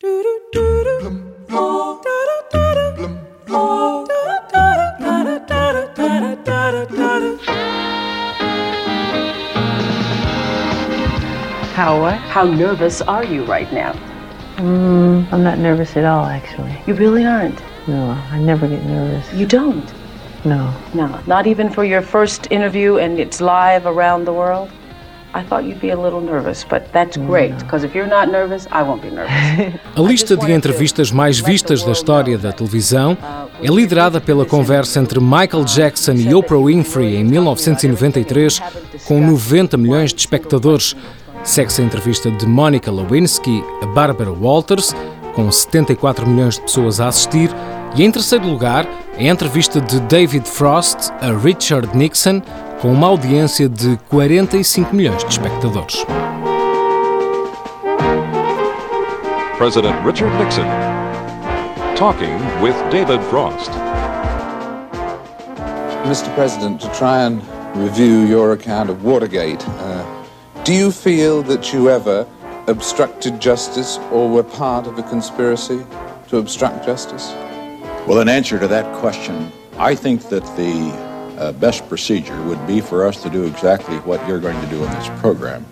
How what? How nervous are you right now? Mm, I'm not nervous at all, actually. You really aren't. No, I never get nervous. You don't. No. No, not even for your first interview and it's live around the world. I thought you'd be a little nervous, but that's great because if you're not nervous, I won't be nervous. A lista de entrevistas mais vistas da história da televisão é liderada pela conversa entre Michael Jackson e Oprah Winfrey em 1993, com 90 milhões de espectadores. Segue-se a entrevista de Monica Lewinsky a Barbara Walters, com 74 milhões de pessoas a assistir, e em terceiro lugar, a entrevista de David Frost a Richard Nixon, com uma audiência de 45 milhões de espectadores. President Richard Nixon talking with David Frost. Mr. President, to try and review your account of Watergate, uh, do you feel that you ever obstructed justice or were part of a conspiracy to obstruct justice? Well, in answer to that question, I think that the uh, best procedure would be for us to do exactly what you're going to do in this program